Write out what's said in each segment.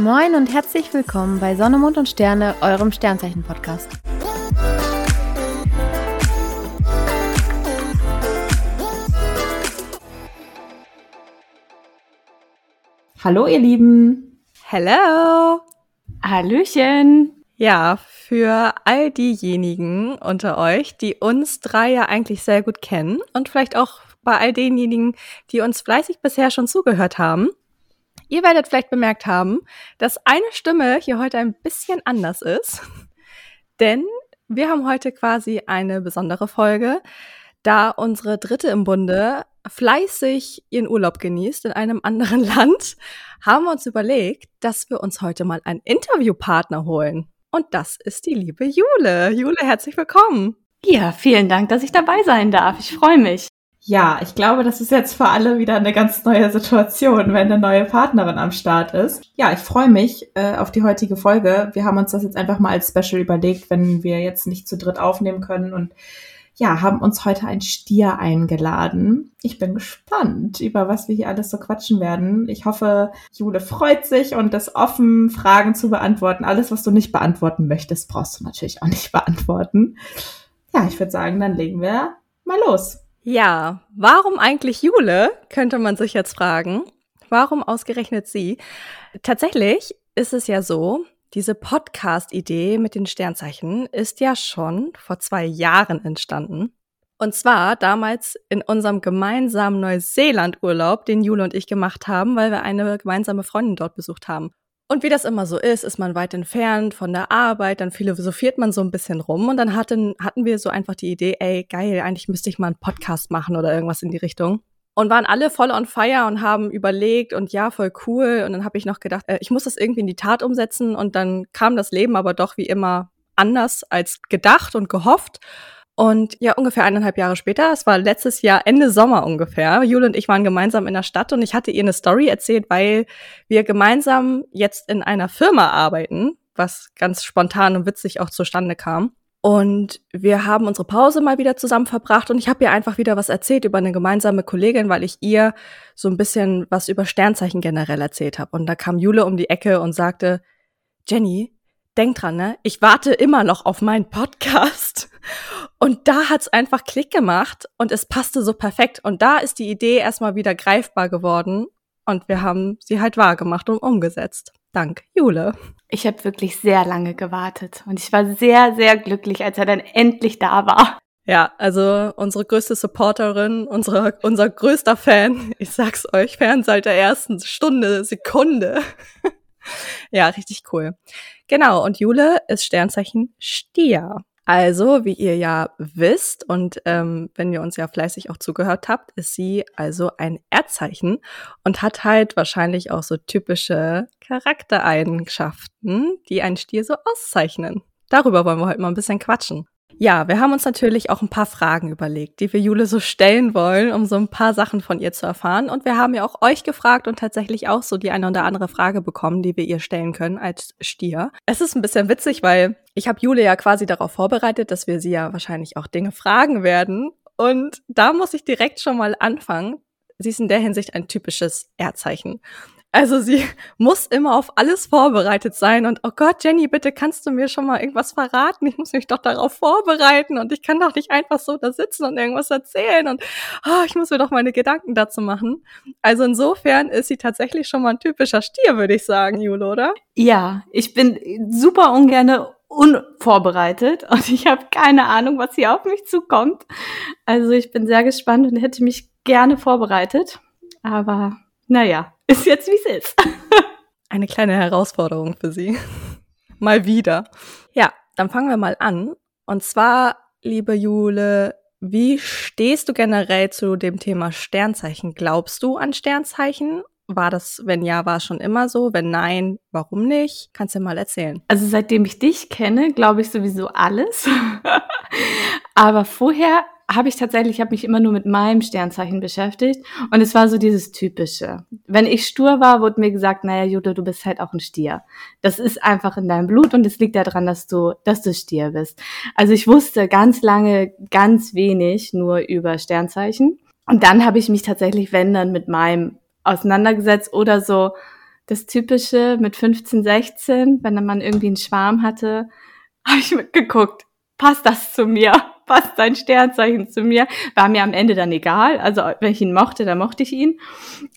Moin und herzlich willkommen bei Sonne, Mond und Sterne, eurem Sternzeichen-Podcast. Hallo ihr Lieben. Hello. Hallöchen. Ja, für all diejenigen unter euch, die uns drei ja eigentlich sehr gut kennen und vielleicht auch bei all denjenigen, die uns fleißig bisher schon zugehört haben. Ihr werdet vielleicht bemerkt haben, dass eine Stimme hier heute ein bisschen anders ist, denn wir haben heute quasi eine besondere Folge, da unsere dritte im Bunde fleißig ihren Urlaub genießt in einem anderen Land, haben wir uns überlegt, dass wir uns heute mal einen Interviewpartner holen. Und das ist die liebe Jule. Jule, herzlich willkommen. Ja, vielen Dank, dass ich dabei sein darf. Ich freue mich. Ja, ich glaube, das ist jetzt für alle wieder eine ganz neue Situation, wenn eine neue Partnerin am Start ist. Ja, ich freue mich äh, auf die heutige Folge. Wir haben uns das jetzt einfach mal als Special überlegt, wenn wir jetzt nicht zu dritt aufnehmen können und ja, haben uns heute ein Stier eingeladen. Ich bin gespannt, über was wir hier alles so quatschen werden. Ich hoffe, Jule freut sich und ist offen, Fragen zu beantworten. Alles, was du nicht beantworten möchtest, brauchst du natürlich auch nicht beantworten. Ja, ich würde sagen, dann legen wir mal los. Ja, warum eigentlich Jule, könnte man sich jetzt fragen. Warum ausgerechnet sie? Tatsächlich ist es ja so, diese Podcast-Idee mit den Sternzeichen ist ja schon vor zwei Jahren entstanden. Und zwar damals in unserem gemeinsamen Neuseeland-Urlaub, den Jule und ich gemacht haben, weil wir eine gemeinsame Freundin dort besucht haben. Und wie das immer so ist, ist man weit entfernt von der Arbeit, dann philosophiert man so ein bisschen rum und dann hatten, hatten wir so einfach die Idee, ey, geil, eigentlich müsste ich mal einen Podcast machen oder irgendwas in die Richtung und waren alle voll on fire und haben überlegt und ja, voll cool. Und dann habe ich noch gedacht, äh, ich muss das irgendwie in die Tat umsetzen. Und dann kam das Leben aber doch wie immer anders als gedacht und gehofft. Und ja, ungefähr eineinhalb Jahre später, es war letztes Jahr Ende Sommer ungefähr, Jule und ich waren gemeinsam in der Stadt und ich hatte ihr eine Story erzählt, weil wir gemeinsam jetzt in einer Firma arbeiten, was ganz spontan und witzig auch zustande kam. Und wir haben unsere Pause mal wieder zusammen verbracht und ich habe ihr einfach wieder was erzählt über eine gemeinsame Kollegin, weil ich ihr so ein bisschen was über Sternzeichen generell erzählt habe. Und da kam Jule um die Ecke und sagte, Jenny, denk dran, ne? Ich warte immer noch auf meinen Podcast. Und da hat's einfach Klick gemacht und es passte so perfekt. Und da ist die Idee erstmal wieder greifbar geworden und wir haben sie halt wahrgemacht und umgesetzt. Dank Jule. Ich habe wirklich sehr lange gewartet und ich war sehr, sehr glücklich, als er dann endlich da war. Ja, also unsere größte Supporterin, unsere, unser größter Fan, ich sag's euch, Fan seit der ersten Stunde, Sekunde. ja, richtig cool. Genau, und Jule ist Sternzeichen Stier. Also, wie ihr ja wisst und ähm, wenn ihr uns ja fleißig auch zugehört habt, ist sie also ein Erdzeichen und hat halt wahrscheinlich auch so typische Charaktereigenschaften, die ein Stier so auszeichnen. Darüber wollen wir heute mal ein bisschen quatschen. Ja, wir haben uns natürlich auch ein paar Fragen überlegt, die wir Jule so stellen wollen, um so ein paar Sachen von ihr zu erfahren. Und wir haben ja auch euch gefragt und tatsächlich auch so die eine oder andere Frage bekommen, die wir ihr stellen können als Stier. Es ist ein bisschen witzig, weil ich habe Jule ja quasi darauf vorbereitet, dass wir sie ja wahrscheinlich auch Dinge fragen werden. Und da muss ich direkt schon mal anfangen. Sie ist in der Hinsicht ein typisches Erdzeichen. Also sie muss immer auf alles vorbereitet sein und oh Gott, Jenny, bitte kannst du mir schon mal irgendwas verraten? Ich muss mich doch darauf vorbereiten und ich kann doch nicht einfach so da sitzen und irgendwas erzählen und oh, ich muss mir doch meine Gedanken dazu machen. Also insofern ist sie tatsächlich schon mal ein typischer Stier, würde ich sagen, Jule, oder? Ja, ich bin super ungerne unvorbereitet und ich habe keine Ahnung, was hier auf mich zukommt. Also ich bin sehr gespannt und hätte mich gerne vorbereitet, aber naja, ist jetzt wie es ist. Eine kleine Herausforderung für Sie. mal wieder. Ja, dann fangen wir mal an. Und zwar, liebe Jule, wie stehst du generell zu dem Thema Sternzeichen? Glaubst du an Sternzeichen? War das, wenn ja, war es schon immer so? Wenn nein, warum nicht? Kannst du mal erzählen. Also seitdem ich dich kenne, glaube ich sowieso alles. Aber vorher habe ich tatsächlich, ich habe mich immer nur mit meinem Sternzeichen beschäftigt und es war so dieses typische. Wenn ich stur war, wurde mir gesagt, naja, Jutta, du bist halt auch ein Stier. Das ist einfach in deinem Blut und es liegt daran, dass du, dass du Stier bist. Also ich wusste ganz lange ganz wenig nur über Sternzeichen und dann habe ich mich tatsächlich, wenn dann, mit meinem auseinandergesetzt oder so das Typische mit 15, 16, wenn man irgendwie einen Schwarm hatte, habe ich mitgeguckt, passt das zu mir? Passt sein Sternzeichen zu mir? War mir am Ende dann egal. Also wenn ich ihn mochte, dann mochte ich ihn.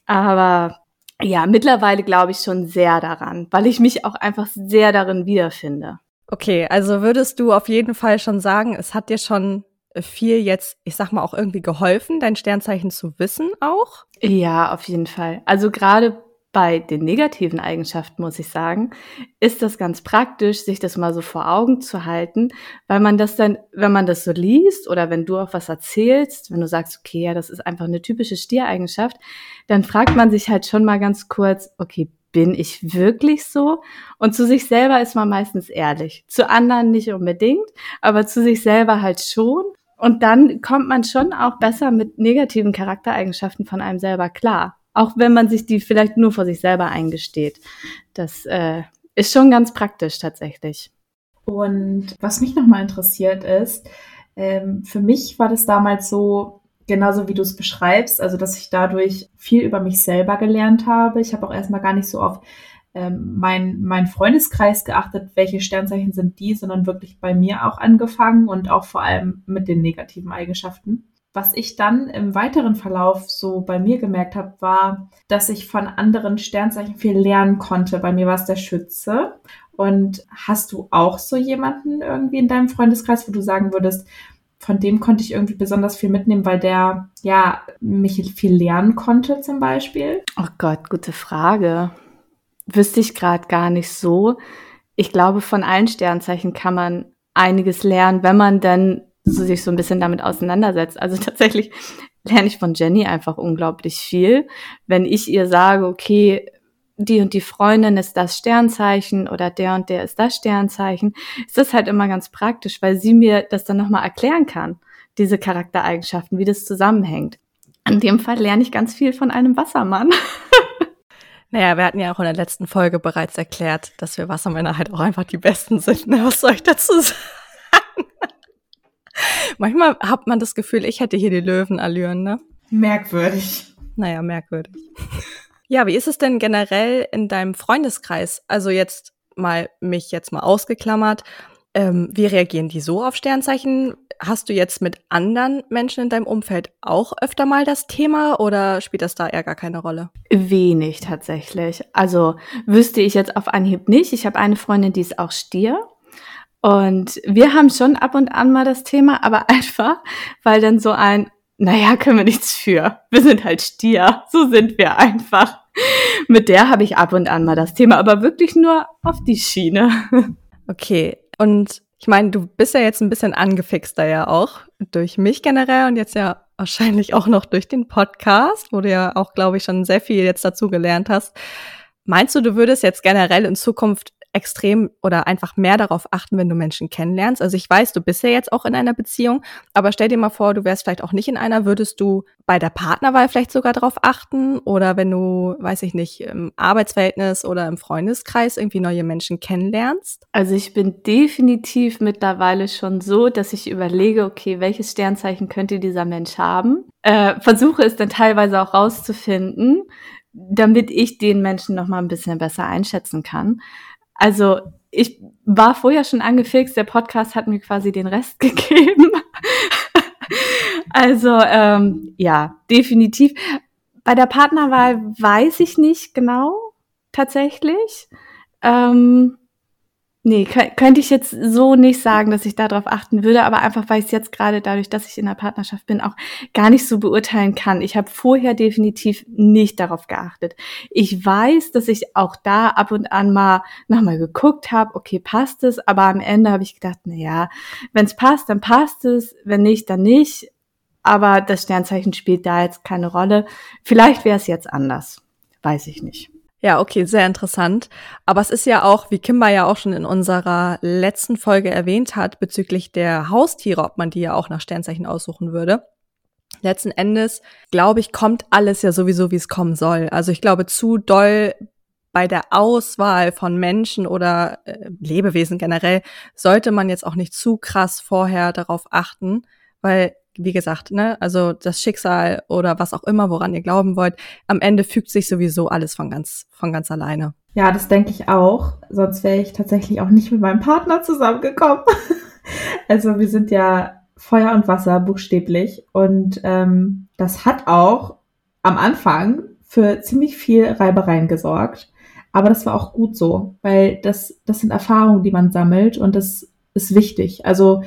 Aber ja, mittlerweile glaube ich schon sehr daran, weil ich mich auch einfach sehr darin wiederfinde. Okay, also würdest du auf jeden Fall schon sagen, es hat dir schon viel jetzt, ich sag mal, auch irgendwie geholfen, dein Sternzeichen zu wissen auch? Ja, auf jeden Fall. Also gerade bei den negativen Eigenschaften, muss ich sagen, ist das ganz praktisch, sich das mal so vor Augen zu halten, weil man das dann, wenn man das so liest oder wenn du auch was erzählst, wenn du sagst, okay, ja, das ist einfach eine typische Stiereigenschaft, dann fragt man sich halt schon mal ganz kurz, okay, bin ich wirklich so? Und zu sich selber ist man meistens ehrlich. Zu anderen nicht unbedingt, aber zu sich selber halt schon. Und dann kommt man schon auch besser mit negativen Charaktereigenschaften von einem selber klar. Auch wenn man sich die vielleicht nur vor sich selber eingesteht. Das äh, ist schon ganz praktisch tatsächlich. Und was mich nochmal interessiert ist, ähm, für mich war das damals so, genauso wie du es beschreibst, also dass ich dadurch viel über mich selber gelernt habe. Ich habe auch erstmal gar nicht so auf ähm, mein, mein Freundeskreis geachtet, welche Sternzeichen sind die, sondern wirklich bei mir auch angefangen und auch vor allem mit den negativen Eigenschaften. Was ich dann im weiteren Verlauf so bei mir gemerkt habe, war, dass ich von anderen Sternzeichen viel lernen konnte. Bei mir war es der Schütze. Und hast du auch so jemanden irgendwie in deinem Freundeskreis, wo du sagen würdest, von dem konnte ich irgendwie besonders viel mitnehmen, weil der ja mich viel lernen konnte zum Beispiel? Oh Gott, gute Frage. Wüsste ich gerade gar nicht so. Ich glaube, von allen Sternzeichen kann man einiges lernen, wenn man dann so sich so ein bisschen damit auseinandersetzt. Also tatsächlich lerne ich von Jenny einfach unglaublich viel. Wenn ich ihr sage, okay, die und die Freundin ist das Sternzeichen oder der und der ist das Sternzeichen, ist das halt immer ganz praktisch, weil sie mir das dann nochmal erklären kann, diese Charaktereigenschaften, wie das zusammenhängt. In dem Fall lerne ich ganz viel von einem Wassermann. Naja, wir hatten ja auch in der letzten Folge bereits erklärt, dass wir Wassermänner halt auch einfach die Besten sind. Ne? Was soll ich dazu sagen? Manchmal hat man das Gefühl, ich hätte hier die Löwenallüren, ne? Merkwürdig. Naja, merkwürdig. Ja, wie ist es denn generell in deinem Freundeskreis? Also jetzt mal mich jetzt mal ausgeklammert. Ähm, wie reagieren die so auf Sternzeichen? Hast du jetzt mit anderen Menschen in deinem Umfeld auch öfter mal das Thema oder spielt das da eher gar keine Rolle? Wenig tatsächlich. Also wüsste ich jetzt auf Anhieb nicht. Ich habe eine Freundin, die ist auch Stier. Und wir haben schon ab und an mal das Thema, aber einfach, weil dann so ein, naja, können wir nichts für. Wir sind halt Stier. So sind wir einfach. Mit der habe ich ab und an mal das Thema, aber wirklich nur auf die Schiene. Okay. Und ich meine, du bist ja jetzt ein bisschen angefixter ja auch durch mich generell und jetzt ja wahrscheinlich auch noch durch den Podcast, wo du ja auch, glaube ich, schon sehr viel jetzt dazu gelernt hast. Meinst du, du würdest jetzt generell in Zukunft extrem oder einfach mehr darauf achten, wenn du Menschen kennenlernst. Also ich weiß, du bist ja jetzt auch in einer Beziehung, aber stell dir mal vor, du wärst vielleicht auch nicht in einer, würdest du bei der Partnerwahl vielleicht sogar darauf achten oder wenn du, weiß ich nicht, im Arbeitsverhältnis oder im Freundeskreis irgendwie neue Menschen kennenlernst? Also ich bin definitiv mittlerweile schon so, dass ich überlege, okay, welches Sternzeichen könnte dieser Mensch haben? Äh, versuche es dann teilweise auch rauszufinden, damit ich den Menschen noch mal ein bisschen besser einschätzen kann. Also ich war vorher schon angefixt, der Podcast hat mir quasi den Rest gegeben. also ähm, ja, definitiv. Bei der Partnerwahl weiß ich nicht genau tatsächlich. Ähm, Nee, könnte ich jetzt so nicht sagen, dass ich darauf achten würde, aber einfach, weil ich es jetzt gerade dadurch, dass ich in der Partnerschaft bin, auch gar nicht so beurteilen kann. Ich habe vorher definitiv nicht darauf geachtet. Ich weiß, dass ich auch da ab und an mal nochmal geguckt habe, okay, passt es, aber am Ende habe ich gedacht, na ja, wenn es passt, dann passt es, wenn nicht, dann nicht. Aber das Sternzeichen spielt da jetzt keine Rolle. Vielleicht wäre es jetzt anders. Weiß ich nicht. Ja, okay, sehr interessant. Aber es ist ja auch, wie Kimba ja auch schon in unserer letzten Folge erwähnt hat, bezüglich der Haustiere, ob man die ja auch nach Sternzeichen aussuchen würde. Letzten Endes, glaube ich, kommt alles ja sowieso, wie es kommen soll. Also ich glaube, zu doll bei der Auswahl von Menschen oder äh, Lebewesen generell sollte man jetzt auch nicht zu krass vorher darauf achten, weil wie gesagt, ne, also das Schicksal oder was auch immer, woran ihr glauben wollt, am Ende fügt sich sowieso alles von ganz, von ganz alleine. Ja, das denke ich auch. Sonst wäre ich tatsächlich auch nicht mit meinem Partner zusammengekommen. also wir sind ja Feuer und Wasser buchstäblich und ähm, das hat auch am Anfang für ziemlich viel Reibereien gesorgt. Aber das war auch gut so, weil das, das sind Erfahrungen, die man sammelt und das ist wichtig. Also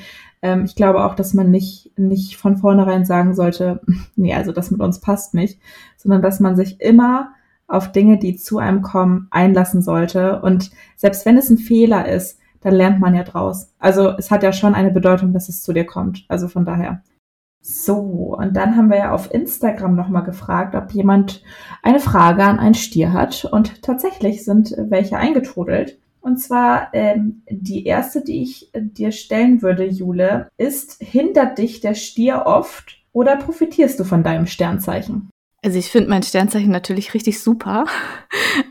ähm, ich glaube auch, dass man nicht, nicht von vornherein sagen sollte, nee, also das mit uns passt nicht, sondern dass man sich immer auf Dinge, die zu einem kommen, einlassen sollte. Und selbst wenn es ein Fehler ist, dann lernt man ja draus. Also es hat ja schon eine Bedeutung, dass es zu dir kommt. Also von daher. So, und dann haben wir ja auf Instagram nochmal gefragt, ob jemand eine Frage an einen Stier hat. Und tatsächlich sind welche eingetrudelt. Und zwar ähm, die erste, die ich dir stellen würde, Jule, ist, hindert dich der Stier oft oder profitierst du von deinem Sternzeichen? Also ich finde mein Sternzeichen natürlich richtig super.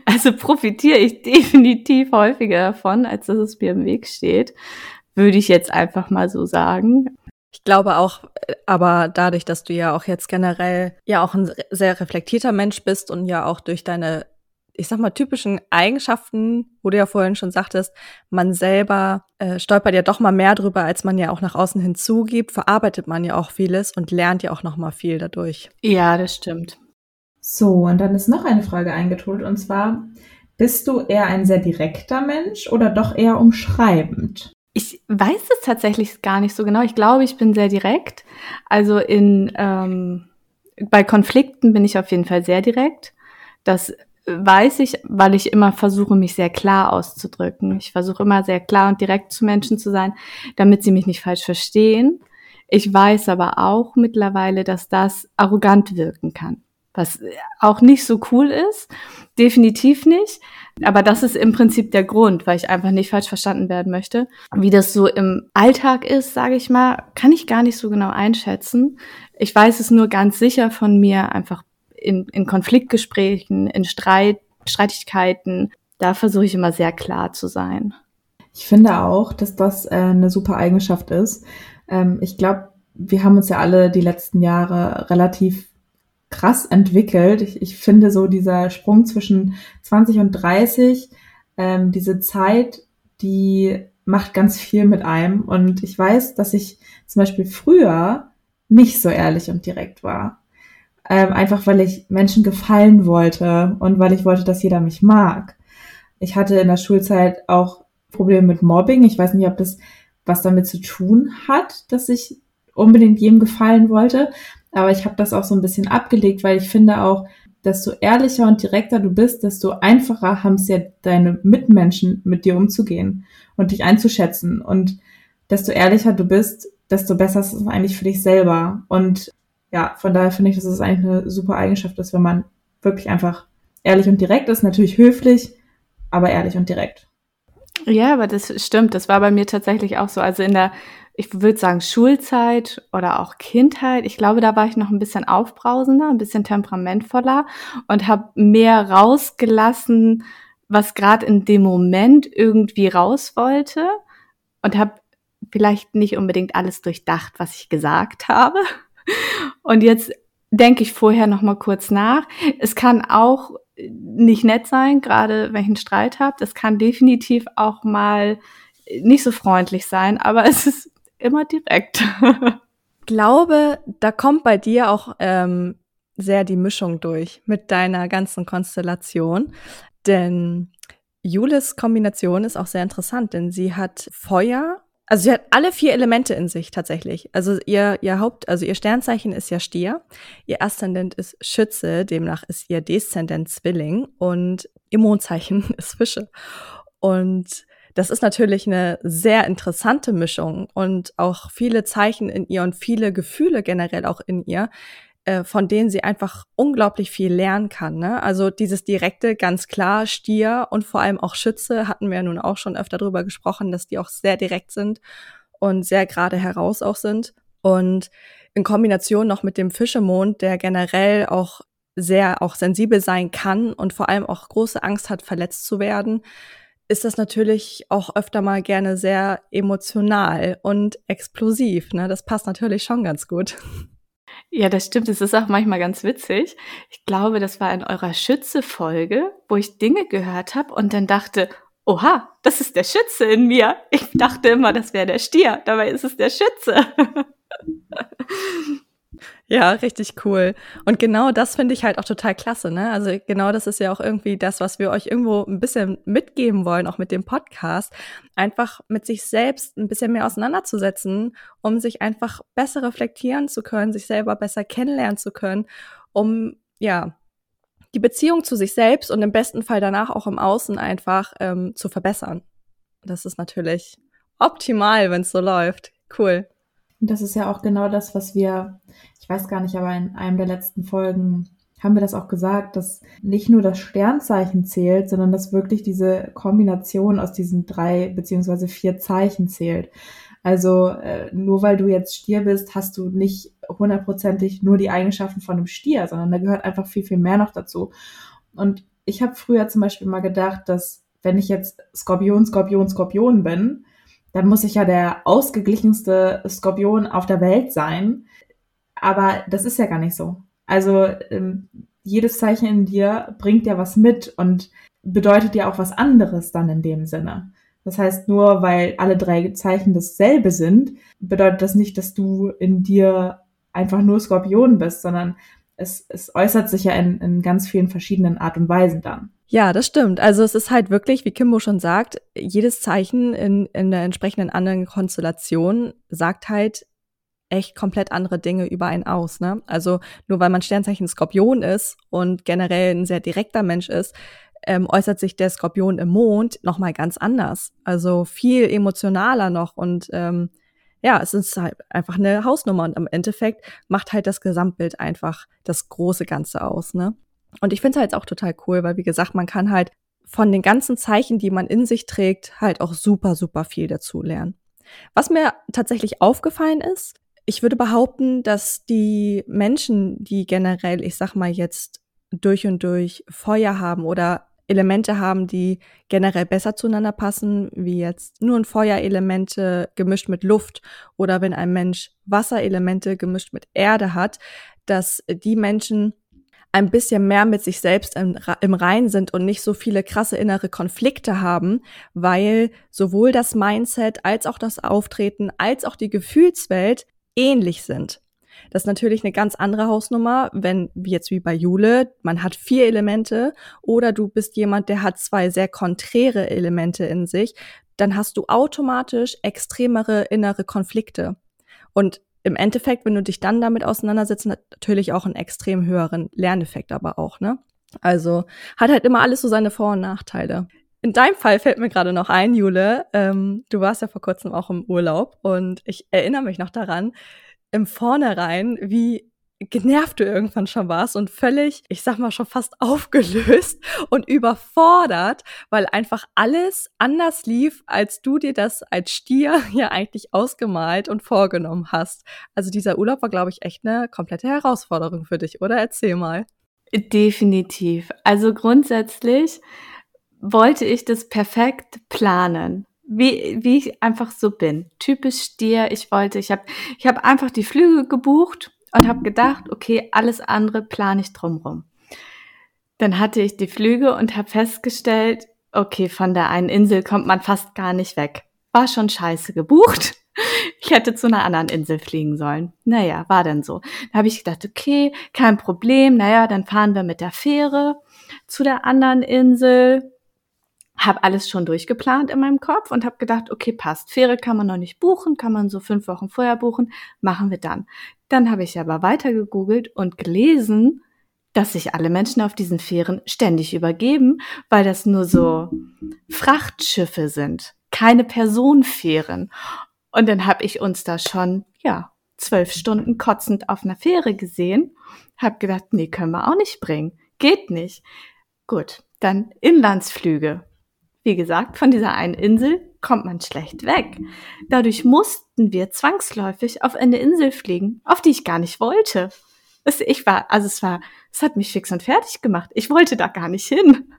Also profitiere ich definitiv häufiger davon, als dass es mir im Weg steht. Würde ich jetzt einfach mal so sagen. Ich glaube auch, äh, aber dadurch, dass du ja auch jetzt generell ja auch ein sehr reflektierter Mensch bist und ja auch durch deine ich sag mal, typischen Eigenschaften, wo du ja vorhin schon sagtest, man selber äh, stolpert ja doch mal mehr drüber, als man ja auch nach außen hinzugibt, verarbeitet man ja auch vieles und lernt ja auch noch mal viel dadurch. Ja, das stimmt. So, und dann ist noch eine Frage eingetrudelt, und zwar, bist du eher ein sehr direkter Mensch oder doch eher umschreibend? Ich weiß es tatsächlich gar nicht so genau. Ich glaube, ich bin sehr direkt. Also in ähm, bei Konflikten bin ich auf jeden Fall sehr direkt. Das weiß ich, weil ich immer versuche, mich sehr klar auszudrücken. Ich versuche immer sehr klar und direkt zu Menschen zu sein, damit sie mich nicht falsch verstehen. Ich weiß aber auch mittlerweile, dass das arrogant wirken kann, was auch nicht so cool ist, definitiv nicht. Aber das ist im Prinzip der Grund, weil ich einfach nicht falsch verstanden werden möchte. Wie das so im Alltag ist, sage ich mal, kann ich gar nicht so genau einschätzen. Ich weiß es nur ganz sicher von mir, einfach in, in Konfliktgesprächen, in Streit, Streitigkeiten, da versuche ich immer sehr klar zu sein. Ich finde auch, dass das äh, eine super Eigenschaft ist. Ähm, ich glaube, wir haben uns ja alle die letzten Jahre relativ krass entwickelt. Ich, ich finde so dieser Sprung zwischen 20 und 30, ähm, diese Zeit, die macht ganz viel mit einem. Und ich weiß, dass ich zum Beispiel früher nicht so ehrlich und direkt war ähm, einfach weil ich Menschen gefallen wollte und weil ich wollte, dass jeder mich mag. Ich hatte in der Schulzeit auch Probleme mit Mobbing. Ich weiß nicht, ob das was damit zu tun hat, dass ich unbedingt jedem gefallen wollte, aber ich habe das auch so ein bisschen abgelegt, weil ich finde auch, desto ehrlicher und direkter du bist, desto einfacher haben es ja deine Mitmenschen, mit dir umzugehen und dich einzuschätzen. Und desto ehrlicher du bist, desto besser ist es eigentlich für dich selber. Und ja, von daher finde ich, dass es eigentlich eine super Eigenschaft ist, wenn man wirklich einfach ehrlich und direkt ist. Natürlich höflich, aber ehrlich und direkt. Ja, aber das stimmt. Das war bei mir tatsächlich auch so. Also in der, ich würde sagen, Schulzeit oder auch Kindheit, ich glaube, da war ich noch ein bisschen aufbrausender, ein bisschen temperamentvoller und habe mehr rausgelassen, was gerade in dem Moment irgendwie raus wollte und habe vielleicht nicht unbedingt alles durchdacht, was ich gesagt habe. Und jetzt denke ich vorher noch mal kurz nach. Es kann auch nicht nett sein, gerade wenn ich einen Streit habe. Das kann definitiv auch mal nicht so freundlich sein, aber es ist immer direkt. glaube, da kommt bei dir auch ähm, sehr die Mischung durch mit deiner ganzen Konstellation. Denn Julis Kombination ist auch sehr interessant, denn sie hat Feuer also sie hat alle vier Elemente in sich tatsächlich. Also ihr, ihr Haupt, also ihr Sternzeichen ist ja Stier, ihr Aszendent ist Schütze, demnach ist ihr Deszendent Zwilling und ihr Mondzeichen ist Fische. Und das ist natürlich eine sehr interessante Mischung und auch viele Zeichen in ihr und viele Gefühle generell auch in ihr, äh, von denen sie einfach unglaublich viel lernen kann. Ne? Also dieses direkte, ganz klar, Stier und vor allem auch Schütze hatten wir ja nun auch schon öfter drüber gesprochen, dass die auch sehr direkt sind und sehr gerade heraus auch sind. Und in Kombination noch mit dem Fischemond, der generell auch sehr auch sensibel sein kann und vor allem auch große Angst hat, verletzt zu werden, ist das natürlich auch öfter mal gerne sehr emotional und explosiv. Ne? Das passt natürlich schon ganz gut. Ja, das stimmt. Es ist auch manchmal ganz witzig. Ich glaube, das war in eurer Schütze-Folge, wo ich Dinge gehört habe und dann dachte, oha, das ist der Schütze in mir. Ich dachte immer, das wäre der Stier. Dabei ist es der Schütze. Ja, richtig cool. Und genau das finde ich halt auch total klasse, ne? Also genau das ist ja auch irgendwie das, was wir euch irgendwo ein bisschen mitgeben wollen, auch mit dem Podcast. Einfach mit sich selbst ein bisschen mehr auseinanderzusetzen, um sich einfach besser reflektieren zu können, sich selber besser kennenlernen zu können, um, ja, die Beziehung zu sich selbst und im besten Fall danach auch im Außen einfach ähm, zu verbessern. Das ist natürlich optimal, wenn es so läuft. Cool. Und das ist ja auch genau das, was wir, ich weiß gar nicht, aber in einem der letzten Folgen haben wir das auch gesagt, dass nicht nur das Sternzeichen zählt, sondern dass wirklich diese Kombination aus diesen drei beziehungsweise vier Zeichen zählt. Also äh, nur weil du jetzt Stier bist, hast du nicht hundertprozentig nur die Eigenschaften von einem Stier, sondern da gehört einfach viel, viel mehr noch dazu. Und ich habe früher zum Beispiel mal gedacht, dass wenn ich jetzt Skorpion, Skorpion, Skorpion bin, dann muss ich ja der ausgeglichenste Skorpion auf der Welt sein. Aber das ist ja gar nicht so. Also ähm, jedes Zeichen in dir bringt ja was mit und bedeutet ja auch was anderes dann in dem Sinne. Das heißt, nur weil alle drei Zeichen dasselbe sind, bedeutet das nicht, dass du in dir einfach nur Skorpion bist, sondern es, es äußert sich ja in, in ganz vielen verschiedenen Art und Weisen dann. Ja, das stimmt. Also es ist halt wirklich, wie Kimbo schon sagt, jedes Zeichen in, in der entsprechenden anderen Konstellation sagt halt echt komplett andere Dinge über einen aus. Ne? Also nur weil man Sternzeichen Skorpion ist und generell ein sehr direkter Mensch ist, ähm, äußert sich der Skorpion im Mond nochmal ganz anders. Also viel emotionaler noch und ähm, ja, es ist halt einfach eine Hausnummer und im Endeffekt macht halt das Gesamtbild einfach das große Ganze aus, ne? Und ich finde es halt auch total cool, weil wie gesagt, man kann halt von den ganzen Zeichen, die man in sich trägt, halt auch super, super viel dazu lernen. Was mir tatsächlich aufgefallen ist, ich würde behaupten, dass die Menschen, die generell, ich sag mal jetzt durch und durch Feuer haben oder Elemente haben, die generell besser zueinander passen, wie jetzt nur ein Feuerelemente gemischt mit Luft oder wenn ein Mensch Wasserelemente gemischt mit Erde hat, dass die Menschen ein bisschen mehr mit sich selbst im, im Rein sind und nicht so viele krasse innere Konflikte haben, weil sowohl das Mindset als auch das Auftreten als auch die Gefühlswelt ähnlich sind. Das ist natürlich eine ganz andere Hausnummer, wenn, wie jetzt wie bei Jule, man hat vier Elemente oder du bist jemand, der hat zwei sehr konträre Elemente in sich, dann hast du automatisch extremere innere Konflikte. Und im Endeffekt, wenn du dich dann damit auseinandersetzt, natürlich auch einen extrem höheren Lerneffekt aber auch, ne? Also hat halt immer alles so seine Vor- und Nachteile. In deinem Fall fällt mir gerade noch ein, Jule, ähm, du warst ja vor kurzem auch im Urlaub und ich erinnere mich noch daran, im Vornherein, wie genervt du irgendwann schon warst und völlig, ich sag mal schon fast aufgelöst und überfordert, weil einfach alles anders lief, als du dir das als Stier ja eigentlich ausgemalt und vorgenommen hast. Also dieser Urlaub war, glaube ich, echt eine komplette Herausforderung für dich, oder? Erzähl mal. Definitiv. Also grundsätzlich wollte ich das perfekt planen wie, wie ich einfach so bin. Typisch Stier. Ich wollte, ich habe ich hab einfach die Flüge gebucht und habe gedacht, okay, alles andere plane ich drumrum. Dann hatte ich die Flüge und habe festgestellt, okay, von der einen Insel kommt man fast gar nicht weg. War schon scheiße gebucht. Ich hätte zu einer anderen Insel fliegen sollen. Naja, war dann so. Da habe ich gedacht, okay, kein Problem. Naja, dann fahren wir mit der Fähre zu der anderen Insel habe alles schon durchgeplant in meinem Kopf und habe gedacht, okay, passt. Fähre kann man noch nicht buchen, kann man so fünf Wochen vorher buchen, machen wir dann. Dann habe ich aber weiter gegoogelt und gelesen, dass sich alle Menschen auf diesen Fähren ständig übergeben, weil das nur so Frachtschiffe sind, keine Personenfähren. Und dann habe ich uns da schon, ja, zwölf Stunden kotzend auf einer Fähre gesehen, habe gedacht, nee, können wir auch nicht bringen, geht nicht. Gut, dann Inlandsflüge wie gesagt, von dieser einen Insel kommt man schlecht weg. Dadurch mussten wir zwangsläufig auf eine Insel fliegen, auf die ich gar nicht wollte. Es, ich war, also es war, es hat mich fix und fertig gemacht. Ich wollte da gar nicht hin.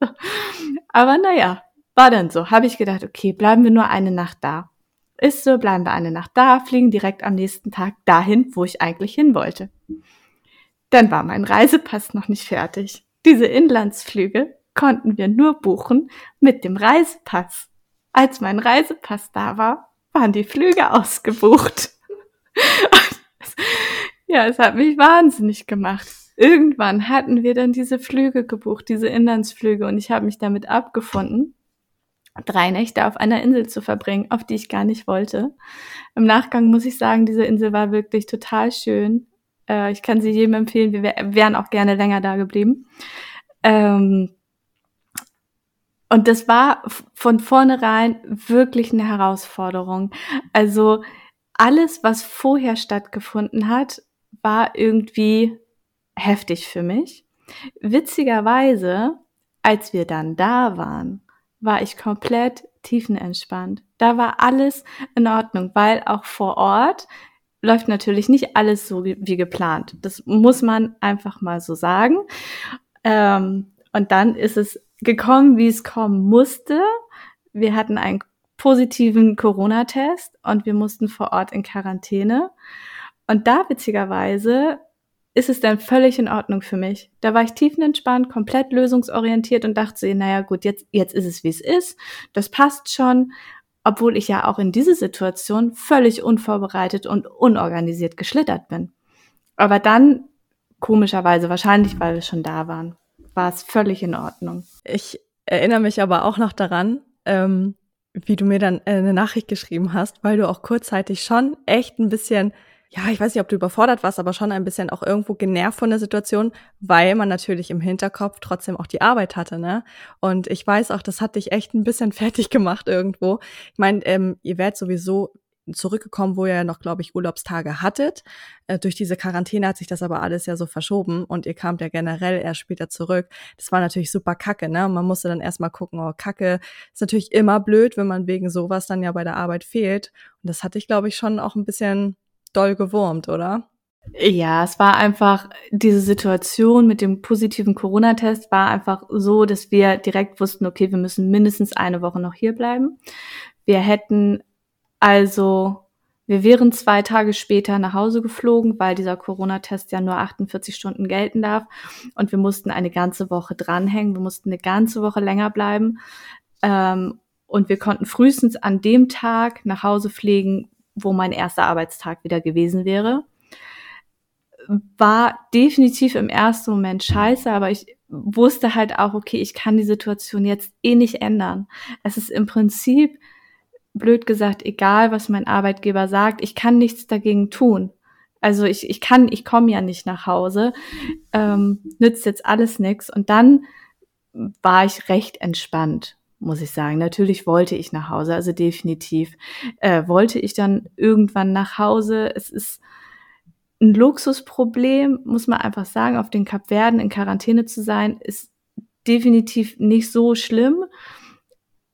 Aber naja, War dann so, habe ich gedacht, okay, bleiben wir nur eine Nacht da. Ist so, bleiben wir eine Nacht da, fliegen direkt am nächsten Tag dahin, wo ich eigentlich hin wollte. Dann war mein Reisepass noch nicht fertig. Diese Inlandsflüge konnten wir nur buchen mit dem Reisepass. Als mein Reisepass da war, waren die Flüge ausgebucht. ja, es hat mich wahnsinnig gemacht. Irgendwann hatten wir dann diese Flüge gebucht, diese Inlandsflüge, und ich habe mich damit abgefunden, drei Nächte auf einer Insel zu verbringen, auf die ich gar nicht wollte. Im Nachgang muss ich sagen, diese Insel war wirklich total schön. Äh, ich kann sie jedem empfehlen. Wir wären auch gerne länger da geblieben. Ähm, und das war von vornherein wirklich eine Herausforderung. Also alles, was vorher stattgefunden hat, war irgendwie heftig für mich. Witzigerweise, als wir dann da waren, war ich komplett tiefenentspannt. Da war alles in Ordnung, weil auch vor Ort läuft natürlich nicht alles so wie geplant. Das muss man einfach mal so sagen. Ähm, und dann ist es gekommen, wie es kommen musste. Wir hatten einen positiven Corona-Test und wir mussten vor Ort in Quarantäne. Und da witzigerweise ist es dann völlig in Ordnung für mich. Da war ich tiefenentspannt, komplett lösungsorientiert und dachte naja gut, jetzt, jetzt ist es, wie es ist. Das passt schon. Obwohl ich ja auch in diese Situation völlig unvorbereitet und unorganisiert geschlittert bin. Aber dann, komischerweise, wahrscheinlich, weil wir schon da waren, war es völlig in Ordnung. Ich erinnere mich aber auch noch daran, ähm, wie du mir dann äh, eine Nachricht geschrieben hast, weil du auch kurzzeitig schon echt ein bisschen, ja, ich weiß nicht, ob du überfordert warst, aber schon ein bisschen auch irgendwo genervt von der Situation, weil man natürlich im Hinterkopf trotzdem auch die Arbeit hatte, ne? Und ich weiß auch, das hat dich echt ein bisschen fertig gemacht irgendwo. Ich meine, ähm, ihr werdet sowieso zurückgekommen, wo ihr ja noch, glaube ich, Urlaubstage hattet. Äh, durch diese Quarantäne hat sich das aber alles ja so verschoben und ihr kamt ja generell erst später zurück. Das war natürlich super kacke, ne? Und man musste dann erstmal gucken, oh, kacke, ist natürlich immer blöd, wenn man wegen sowas dann ja bei der Arbeit fehlt. Und das hatte ich, glaube ich, schon auch ein bisschen doll gewurmt, oder? Ja, es war einfach, diese Situation mit dem positiven Corona-Test war einfach so, dass wir direkt wussten, okay, wir müssen mindestens eine Woche noch hier bleiben. Wir hätten also wir wären zwei Tage später nach Hause geflogen, weil dieser Corona-Test ja nur 48 Stunden gelten darf. Und wir mussten eine ganze Woche dranhängen. Wir mussten eine ganze Woche länger bleiben. Ähm, und wir konnten frühestens an dem Tag nach Hause fliegen, wo mein erster Arbeitstag wieder gewesen wäre. War definitiv im ersten Moment scheiße, aber ich wusste halt auch, okay, ich kann die Situation jetzt eh nicht ändern. Es ist im Prinzip blöd gesagt, egal was mein Arbeitgeber sagt, ich kann nichts dagegen tun. Also ich, ich kann, ich komme ja nicht nach Hause, ähm, nützt jetzt alles nix. Und dann war ich recht entspannt, muss ich sagen. Natürlich wollte ich nach Hause, also definitiv äh, wollte ich dann irgendwann nach Hause. Es ist ein Luxusproblem, muss man einfach sagen, auf den Kapverden in Quarantäne zu sein, ist definitiv nicht so schlimm.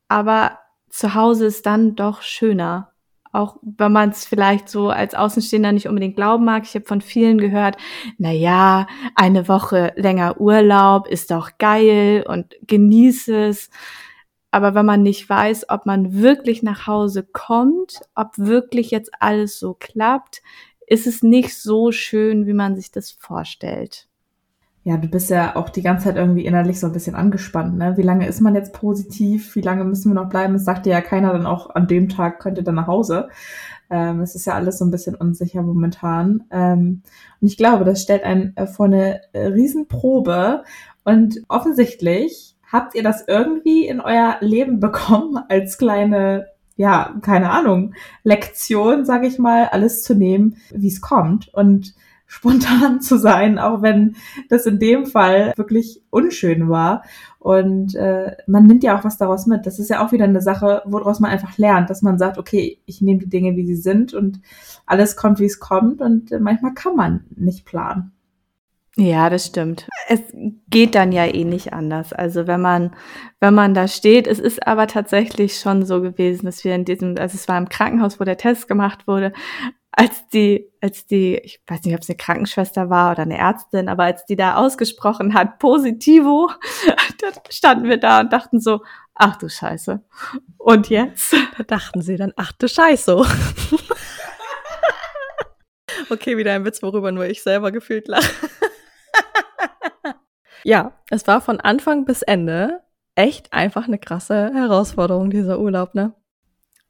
Aber zu Hause ist dann doch schöner. Auch wenn man es vielleicht so als Außenstehender nicht unbedingt glauben mag. Ich habe von vielen gehört, na ja, eine Woche länger Urlaub ist doch geil und genieße es. Aber wenn man nicht weiß, ob man wirklich nach Hause kommt, ob wirklich jetzt alles so klappt, ist es nicht so schön, wie man sich das vorstellt ja, du bist ja auch die ganze Zeit irgendwie innerlich so ein bisschen angespannt, ne? Wie lange ist man jetzt positiv? Wie lange müssen wir noch bleiben? Es dir ja keiner dann auch an dem Tag könnt ihr dann nach Hause. Ähm, es ist ja alles so ein bisschen unsicher momentan. Ähm, und ich glaube, das stellt einen äh, vor eine äh, Riesenprobe. Und offensichtlich habt ihr das irgendwie in euer Leben bekommen als kleine ja, keine Ahnung, Lektion, sage ich mal, alles zu nehmen, wie es kommt. Und spontan zu sein, auch wenn das in dem Fall wirklich unschön war. Und äh, man nimmt ja auch was daraus mit. Das ist ja auch wieder eine Sache, woraus man einfach lernt, dass man sagt, okay, ich nehme die Dinge, wie sie sind und alles kommt, wie es kommt. Und äh, manchmal kann man nicht planen. Ja, das stimmt. Es geht dann ja eh nicht anders. Also wenn man, wenn man da steht, es ist aber tatsächlich schon so gewesen, dass wir in diesem, also es war im Krankenhaus, wo der Test gemacht wurde, als die, als die, ich weiß nicht, ob es eine Krankenschwester war oder eine Ärztin, aber als die da ausgesprochen hat, positivo, dann standen wir da und dachten so, ach du Scheiße. Und jetzt? Da dachten sie dann, ach du Scheiße. okay, wieder ein Witz, worüber nur ich selber gefühlt lache. ja, es war von Anfang bis Ende echt einfach eine krasse Herausforderung, dieser Urlaub, ne?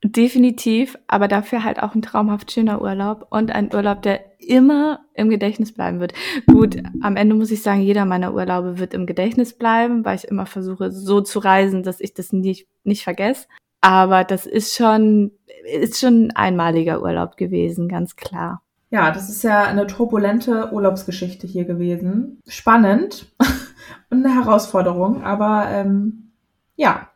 Definitiv, aber dafür halt auch ein traumhaft schöner Urlaub und ein Urlaub, der immer im Gedächtnis bleiben wird. Gut, am Ende muss ich sagen, jeder meiner Urlaube wird im Gedächtnis bleiben, weil ich immer versuche, so zu reisen, dass ich das nicht, nicht vergesse. Aber das ist schon, ist schon ein einmaliger Urlaub gewesen, ganz klar. Ja, das ist ja eine turbulente Urlaubsgeschichte hier gewesen. Spannend und eine Herausforderung, aber ähm, ja,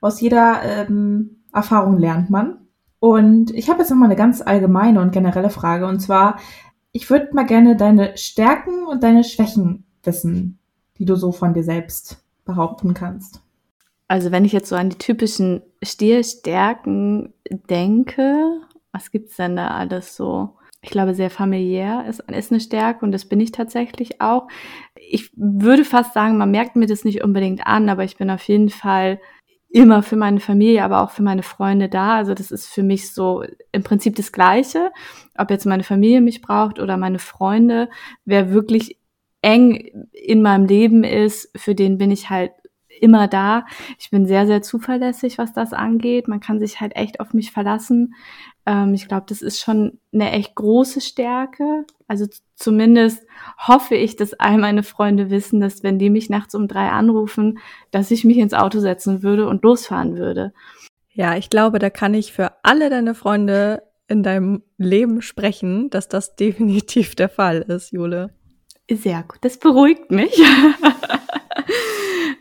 aus jeder ähm, Erfahrung lernt man. Und ich habe jetzt noch mal eine ganz allgemeine und generelle Frage. Und zwar, ich würde mal gerne deine Stärken und deine Schwächen wissen, die du so von dir selbst behaupten kannst. Also wenn ich jetzt so an die typischen Stilstärken denke, was gibt's denn da alles so? Ich glaube, sehr familiär ist, ist eine Stärke und das bin ich tatsächlich auch. Ich würde fast sagen, man merkt mir das nicht unbedingt an, aber ich bin auf jeden Fall immer für meine Familie, aber auch für meine Freunde da. Also das ist für mich so im Prinzip das Gleiche. Ob jetzt meine Familie mich braucht oder meine Freunde, wer wirklich eng in meinem Leben ist, für den bin ich halt immer da. Ich bin sehr, sehr zuverlässig, was das angeht. Man kann sich halt echt auf mich verlassen. Ähm, ich glaube, das ist schon eine echt große Stärke. Also zumindest hoffe ich, dass all meine Freunde wissen, dass wenn die mich nachts um drei anrufen, dass ich mich ins Auto setzen würde und losfahren würde. Ja, ich glaube, da kann ich für alle deine Freunde in deinem Leben sprechen, dass das definitiv der Fall ist, Jule. Sehr gut, das beruhigt mich.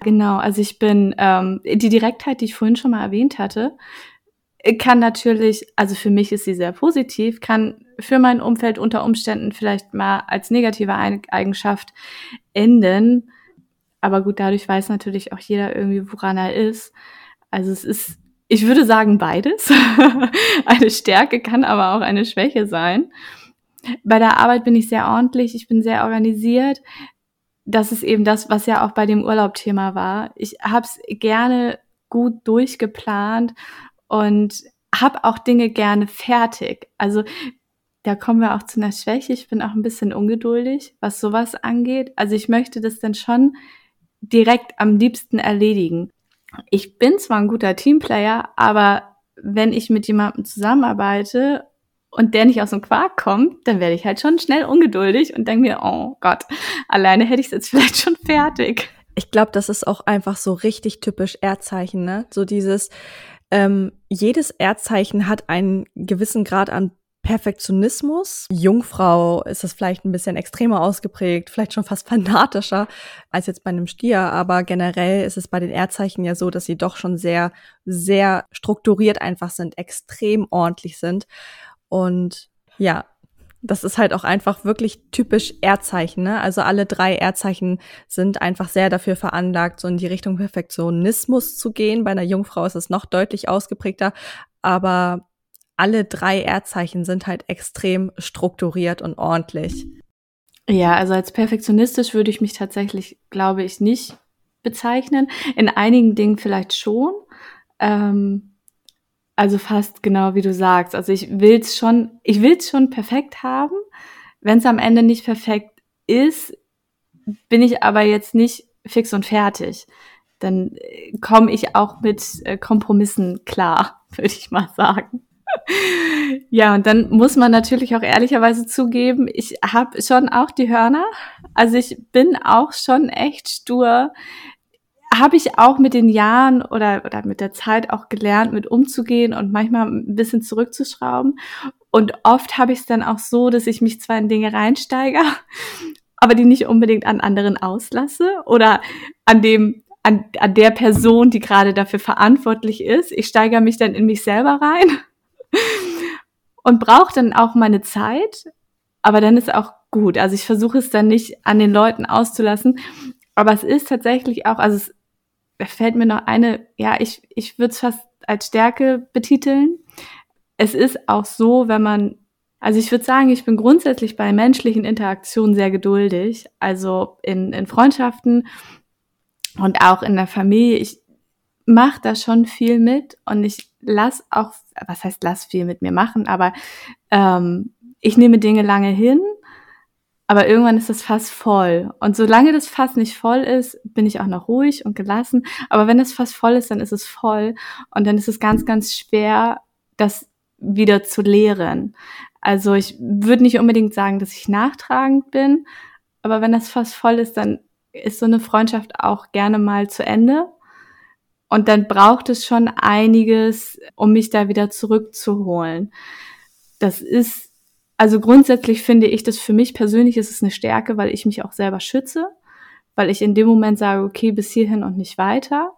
genau, also ich bin ähm, die Direktheit, die ich vorhin schon mal erwähnt hatte, kann natürlich, also für mich ist sie sehr positiv, kann für mein Umfeld unter Umständen vielleicht mal als negative Eigenschaft enden. Aber gut, dadurch weiß natürlich auch jeder irgendwie, woran er ist. Also es ist, ich würde sagen, beides. eine Stärke kann aber auch eine Schwäche sein. Bei der Arbeit bin ich sehr ordentlich, ich bin sehr organisiert. Das ist eben das, was ja auch bei dem Urlaubthema war. Ich habe es gerne gut durchgeplant und habe auch Dinge gerne fertig. Also da kommen wir auch zu einer Schwäche. Ich bin auch ein bisschen ungeduldig, was sowas angeht. Also ich möchte das dann schon direkt am liebsten erledigen. Ich bin zwar ein guter Teamplayer, aber wenn ich mit jemandem zusammenarbeite und der nicht aus dem Quark kommt, dann werde ich halt schon schnell ungeduldig und denke mir, oh Gott, alleine hätte ich es jetzt vielleicht schon fertig. Ich glaube, das ist auch einfach so richtig typisch Erdzeichen, ne? So dieses, ähm, jedes Erdzeichen hat einen gewissen Grad an Perfektionismus. Jungfrau ist das vielleicht ein bisschen extremer ausgeprägt, vielleicht schon fast fanatischer als jetzt bei einem Stier, aber generell ist es bei den Erdzeichen ja so, dass sie doch schon sehr, sehr strukturiert einfach sind, extrem ordentlich sind. Und ja, das ist halt auch einfach wirklich typisch Erdzeichen. Ne? Also alle drei Erdzeichen sind einfach sehr dafür veranlagt, so in die Richtung Perfektionismus zu gehen. Bei einer Jungfrau ist es noch deutlich ausgeprägter, aber alle drei Erdzeichen sind halt extrem strukturiert und ordentlich. Ja, also als perfektionistisch würde ich mich tatsächlich, glaube ich, nicht bezeichnen. In einigen Dingen vielleicht schon. Ähm also fast genau wie du sagst. Also ich will's schon, ich will's schon perfekt haben. Wenn es am Ende nicht perfekt ist, bin ich aber jetzt nicht fix und fertig. Dann äh, komme ich auch mit äh, Kompromissen klar, würde ich mal sagen. Ja, und dann muss man natürlich auch ehrlicherweise zugeben, ich habe schon auch die Hörner. Also ich bin auch schon echt stur habe ich auch mit den Jahren oder, oder mit der Zeit auch gelernt, mit umzugehen und manchmal ein bisschen zurückzuschrauben. Und oft habe ich es dann auch so, dass ich mich zwar in Dinge reinsteige, aber die nicht unbedingt an anderen auslasse oder an dem, an, an der Person, die gerade dafür verantwortlich ist. Ich steigere mich dann in mich selber rein und brauche dann auch meine Zeit, aber dann ist auch gut. Also ich versuche es dann nicht an den Leuten auszulassen. Aber es ist tatsächlich auch, also es fällt mir noch eine, ja, ich, ich würde es fast als Stärke betiteln. Es ist auch so, wenn man, also ich würde sagen, ich bin grundsätzlich bei menschlichen Interaktionen sehr geduldig. Also in, in Freundschaften und auch in der Familie. Ich mache da schon viel mit und ich lass auch, was heißt lass viel mit mir machen, aber ähm, ich nehme Dinge lange hin, aber irgendwann ist das Fass voll. Und solange das Fass nicht voll ist, bin ich auch noch ruhig und gelassen. Aber wenn das Fass voll ist, dann ist es voll und dann ist es ganz, ganz schwer, das wieder zu leeren. Also ich würde nicht unbedingt sagen, dass ich nachtragend bin, aber wenn das Fass voll ist, dann ist so eine Freundschaft auch gerne mal zu Ende. Und dann braucht es schon einiges, um mich da wieder zurückzuholen. Das ist, also grundsätzlich finde ich das für mich persönlich ist es eine Stärke, weil ich mich auch selber schütze, weil ich in dem Moment sage, okay, bis hierhin und nicht weiter.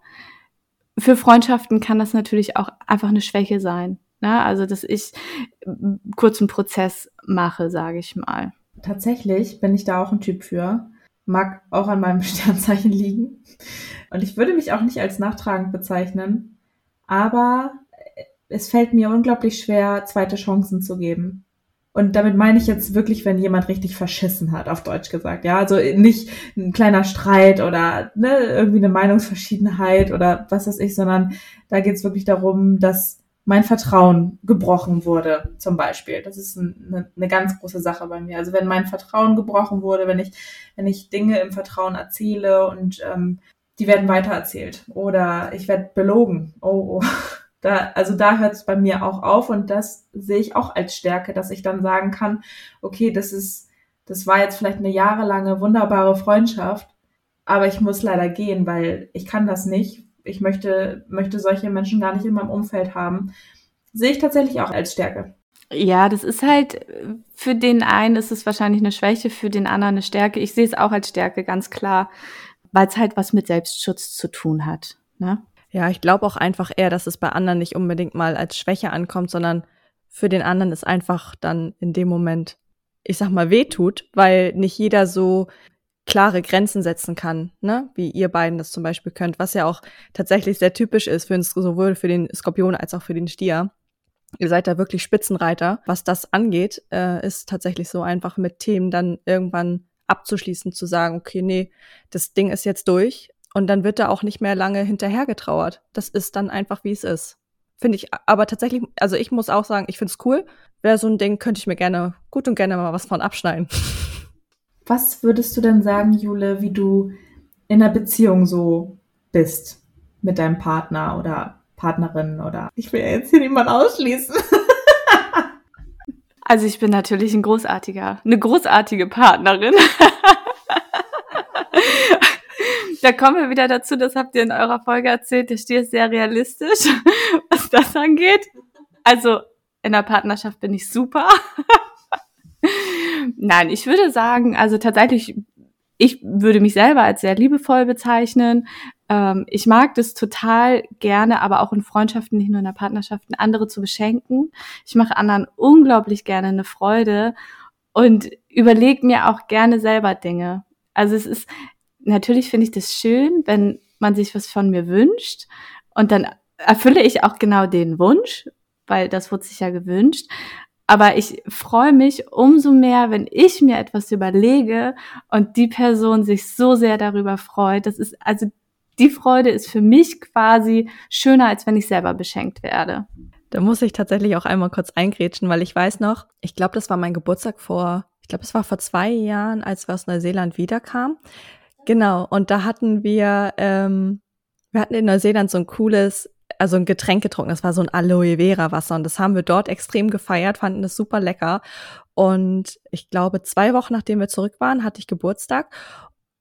Für Freundschaften kann das natürlich auch einfach eine Schwäche sein. Ne? Also, dass ich kurzen Prozess mache, sage ich mal. Tatsächlich bin ich da auch ein Typ für mag auch an meinem Sternzeichen liegen. Und ich würde mich auch nicht als nachtragend bezeichnen, aber es fällt mir unglaublich schwer, zweite Chancen zu geben. Und damit meine ich jetzt wirklich, wenn jemand richtig verschissen hat, auf Deutsch gesagt. Ja, also nicht ein kleiner Streit oder ne, irgendwie eine Meinungsverschiedenheit oder was weiß ich, sondern da geht es wirklich darum, dass mein Vertrauen gebrochen wurde, zum Beispiel. Das ist eine, eine, ganz große Sache bei mir. Also wenn mein Vertrauen gebrochen wurde, wenn ich, wenn ich Dinge im Vertrauen erzähle und ähm, die werden weitererzählt oder ich werde belogen. Oh, oh. Da, also da hört es bei mir auch auf und das sehe ich auch als Stärke, dass ich dann sagen kann, okay, das ist, das war jetzt vielleicht eine jahrelange wunderbare Freundschaft, aber ich muss leider gehen, weil ich kann das nicht, ich möchte, möchte solche Menschen gar nicht in meinem Umfeld haben, sehe ich tatsächlich auch als Stärke. Ja, das ist halt, für den einen ist es wahrscheinlich eine Schwäche, für den anderen eine Stärke. Ich sehe es auch als Stärke, ganz klar, weil es halt was mit Selbstschutz zu tun hat. Ne? Ja, ich glaube auch einfach eher, dass es bei anderen nicht unbedingt mal als Schwäche ankommt, sondern für den anderen es einfach dann in dem Moment, ich sag mal, wehtut, weil nicht jeder so klare Grenzen setzen kann, ne? wie ihr beiden das zum Beispiel könnt, was ja auch tatsächlich sehr typisch ist für uns, sowohl für den Skorpion als auch für den Stier. Ihr seid da wirklich Spitzenreiter. Was das angeht, äh, ist tatsächlich so einfach mit Themen dann irgendwann abzuschließen, zu sagen, okay, nee, das Ding ist jetzt durch und dann wird da auch nicht mehr lange hinterher getrauert. Das ist dann einfach, wie es ist. Finde ich aber tatsächlich, also ich muss auch sagen, ich finde es cool. Wäre so ein Ding, könnte ich mir gerne, gut und gerne mal was von abschneiden. Was würdest du denn sagen, Jule, wie du in einer Beziehung so bist mit deinem Partner oder Partnerin oder ich will ja jetzt hier niemand ausschließen. Also ich bin natürlich ein großartiger, eine großartige Partnerin. da kommen wir wieder dazu, das habt ihr in eurer Folge erzählt, der Stier ist sehr realistisch, was das angeht. Also in der Partnerschaft bin ich super. Nein, ich würde sagen, also tatsächlich, ich würde mich selber als sehr liebevoll bezeichnen. Ähm, ich mag das total gerne, aber auch in Freundschaften, nicht nur in der Partnerschaften, andere zu beschenken. Ich mache anderen unglaublich gerne eine Freude und überlege mir auch gerne selber Dinge. Also es ist, natürlich finde ich das schön, wenn man sich was von mir wünscht und dann erfülle ich auch genau den Wunsch, weil das wurde sich ja gewünscht. Aber ich freue mich umso mehr, wenn ich mir etwas überlege und die Person sich so sehr darüber freut. Das ist, also die Freude ist für mich quasi schöner, als wenn ich selber beschenkt werde. Da muss ich tatsächlich auch einmal kurz eingrätschen, weil ich weiß noch, ich glaube, das war mein Geburtstag vor, ich glaube, es war vor zwei Jahren, als wir aus Neuseeland wiederkamen. Genau, und da hatten wir, ähm, wir hatten in Neuseeland so ein cooles also ein Getränk getrunken. Das war so ein Aloe Vera Wasser und das haben wir dort extrem gefeiert, fanden das super lecker. Und ich glaube, zwei Wochen nachdem wir zurück waren, hatte ich Geburtstag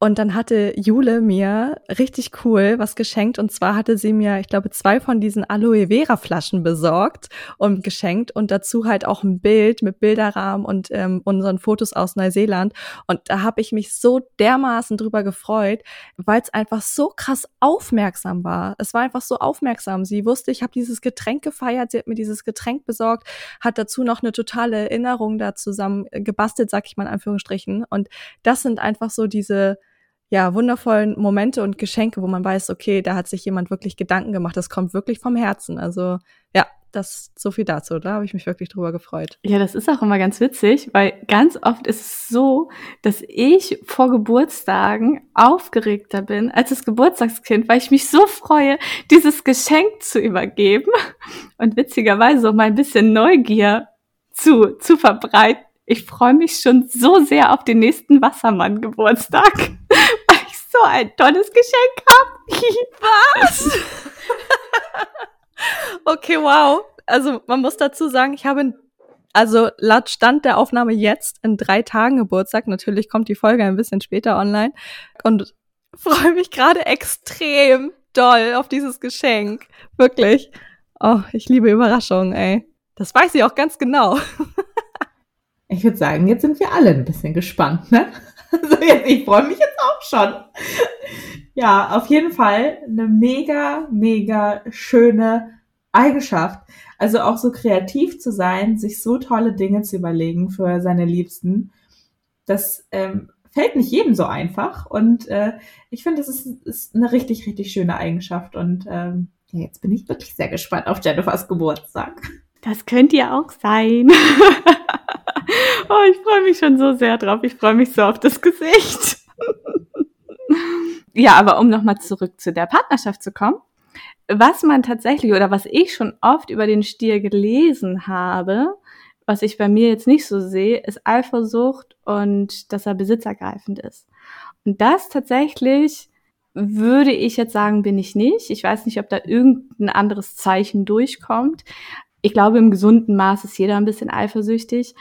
und dann hatte Jule mir richtig cool was geschenkt. Und zwar hatte sie mir, ich glaube, zwei von diesen Aloe Vera Flaschen besorgt und geschenkt. Und dazu halt auch ein Bild mit Bilderrahmen und ähm, unseren Fotos aus Neuseeland. Und da habe ich mich so dermaßen drüber gefreut, weil es einfach so krass aufmerksam war. Es war einfach so aufmerksam. Sie wusste, ich habe dieses Getränk gefeiert. Sie hat mir dieses Getränk besorgt, hat dazu noch eine totale Erinnerung da zusammen gebastelt, sag ich mal in Anführungsstrichen. Und das sind einfach so diese ja, wundervollen Momente und Geschenke, wo man weiß, okay, da hat sich jemand wirklich Gedanken gemacht. Das kommt wirklich vom Herzen. Also ja, das so viel dazu. Da habe ich mich wirklich drüber gefreut. Ja, das ist auch immer ganz witzig, weil ganz oft ist es so, dass ich vor Geburtstagen aufgeregter bin als das Geburtstagskind, weil ich mich so freue, dieses Geschenk zu übergeben und witzigerweise auch mal ein bisschen Neugier zu, zu verbreiten. Ich freue mich schon so sehr auf den nächsten Wassermann-Geburtstag, so ein tolles Geschenk habe. Was? Okay, wow. Also man muss dazu sagen, ich habe also laut Stand der Aufnahme jetzt in drei Tagen Geburtstag. Natürlich kommt die Folge ein bisschen später online und freue mich gerade extrem doll auf dieses Geschenk. Wirklich. Oh, ich liebe Überraschungen, ey. Das weiß ich auch ganz genau. ich würde sagen, jetzt sind wir alle ein bisschen gespannt, ne? Also jetzt, ich freue mich jetzt auch schon. Ja, auf jeden Fall eine mega, mega schöne Eigenschaft. Also auch so kreativ zu sein, sich so tolle Dinge zu überlegen für seine Liebsten. Das ähm, fällt nicht jedem so einfach. Und äh, ich finde, das ist, ist eine richtig, richtig schöne Eigenschaft. Und ähm, ja, jetzt bin ich wirklich sehr gespannt auf Jennifers Geburtstag. Das könnte ja auch sein. oh, ich freue mich schon so sehr drauf. Ich freue mich so auf das Gesicht. ja, aber um nochmal zurück zu der Partnerschaft zu kommen was man tatsächlich oder was ich schon oft über den Stier gelesen habe, was ich bei mir jetzt nicht so sehe, ist Eifersucht und dass er besitzergreifend ist. Und das tatsächlich würde ich jetzt sagen, bin ich nicht. Ich weiß nicht, ob da irgendein anderes Zeichen durchkommt. Ich glaube, im gesunden Maß ist jeder ein bisschen eifersüchtig.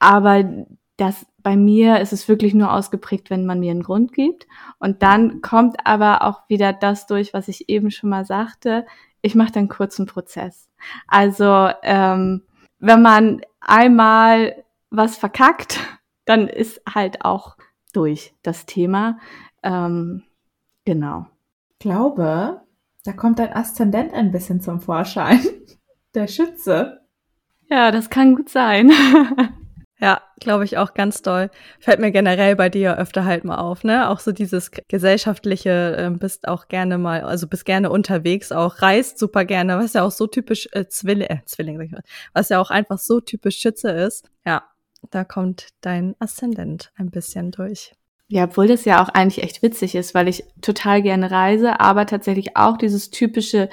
Aber das bei mir ist es wirklich nur ausgeprägt, wenn man mir einen Grund gibt. Und dann kommt aber auch wieder das durch, was ich eben schon mal sagte. Ich mache dann kurzen Prozess. Also ähm, wenn man einmal was verkackt, dann ist halt auch durch das Thema. Ähm, genau. Ich glaube, da kommt dein Aszendent ein bisschen zum Vorschein. Der Schütze. Ja, das kann gut sein. Ja, glaube ich auch ganz doll. Fällt mir generell bei dir öfter halt mal auf, ne? Auch so dieses gesellschaftliche, äh, bist auch gerne mal, also bist gerne unterwegs, auch reist super gerne, was ja auch so typisch äh, Zwilling, äh, Zwilling, sag ich mal, was ja auch einfach so typisch Schütze ist. Ja, da kommt dein Aszendent ein bisschen durch. Ja, obwohl das ja auch eigentlich echt witzig ist, weil ich total gerne reise, aber tatsächlich auch dieses typische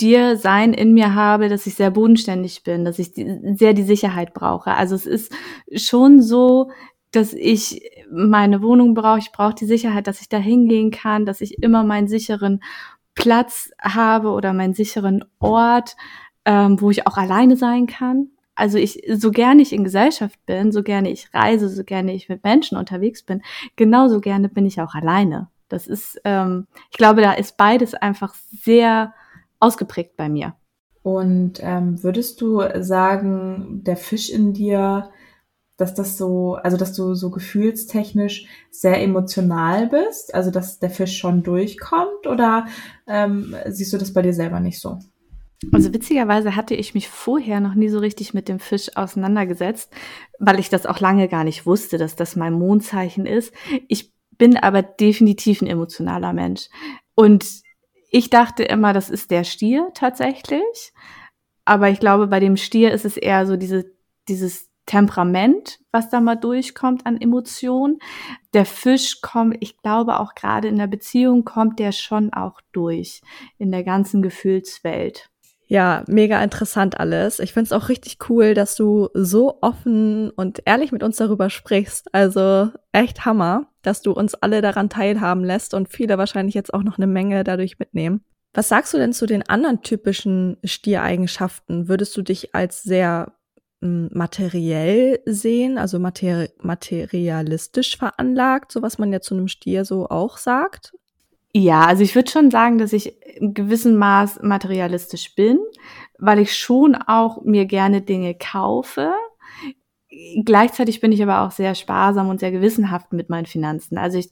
dir sein in mir habe, dass ich sehr bodenständig bin, dass ich die, sehr die Sicherheit brauche. Also es ist schon so, dass ich meine Wohnung brauche, ich brauche die Sicherheit, dass ich da hingehen kann, dass ich immer meinen sicheren Platz habe oder meinen sicheren Ort, ähm, wo ich auch alleine sein kann. Also ich, so gerne ich in Gesellschaft bin, so gerne ich reise, so gerne ich mit Menschen unterwegs bin, genauso gerne bin ich auch alleine. Das ist, ähm, ich glaube, da ist beides einfach sehr ausgeprägt bei mir. Und ähm, würdest du sagen, der Fisch in dir, dass das so, also dass du so gefühlstechnisch sehr emotional bist, also dass der Fisch schon durchkommt, oder ähm, siehst du das bei dir selber nicht so? Also witzigerweise hatte ich mich vorher noch nie so richtig mit dem Fisch auseinandergesetzt, weil ich das auch lange gar nicht wusste, dass das mein Mondzeichen ist. Ich bin aber definitiv ein emotionaler Mensch. Und ich dachte immer, das ist der Stier tatsächlich. Aber ich glaube, bei dem Stier ist es eher so diese, dieses Temperament, was da mal durchkommt an Emotionen. Der Fisch kommt, ich glaube auch gerade in der Beziehung kommt der schon auch durch in der ganzen Gefühlswelt. Ja, mega interessant alles. Ich finde es auch richtig cool, dass du so offen und ehrlich mit uns darüber sprichst. Also echt Hammer, dass du uns alle daran teilhaben lässt und viele wahrscheinlich jetzt auch noch eine Menge dadurch mitnehmen. Was sagst du denn zu den anderen typischen Stiereigenschaften? Würdest du dich als sehr hm, materiell sehen, also materi materialistisch veranlagt, so was man ja zu einem Stier so auch sagt? Ja, also ich würde schon sagen, dass ich in gewissem Maß materialistisch bin, weil ich schon auch mir gerne Dinge kaufe. Gleichzeitig bin ich aber auch sehr sparsam und sehr gewissenhaft mit meinen Finanzen. Also ich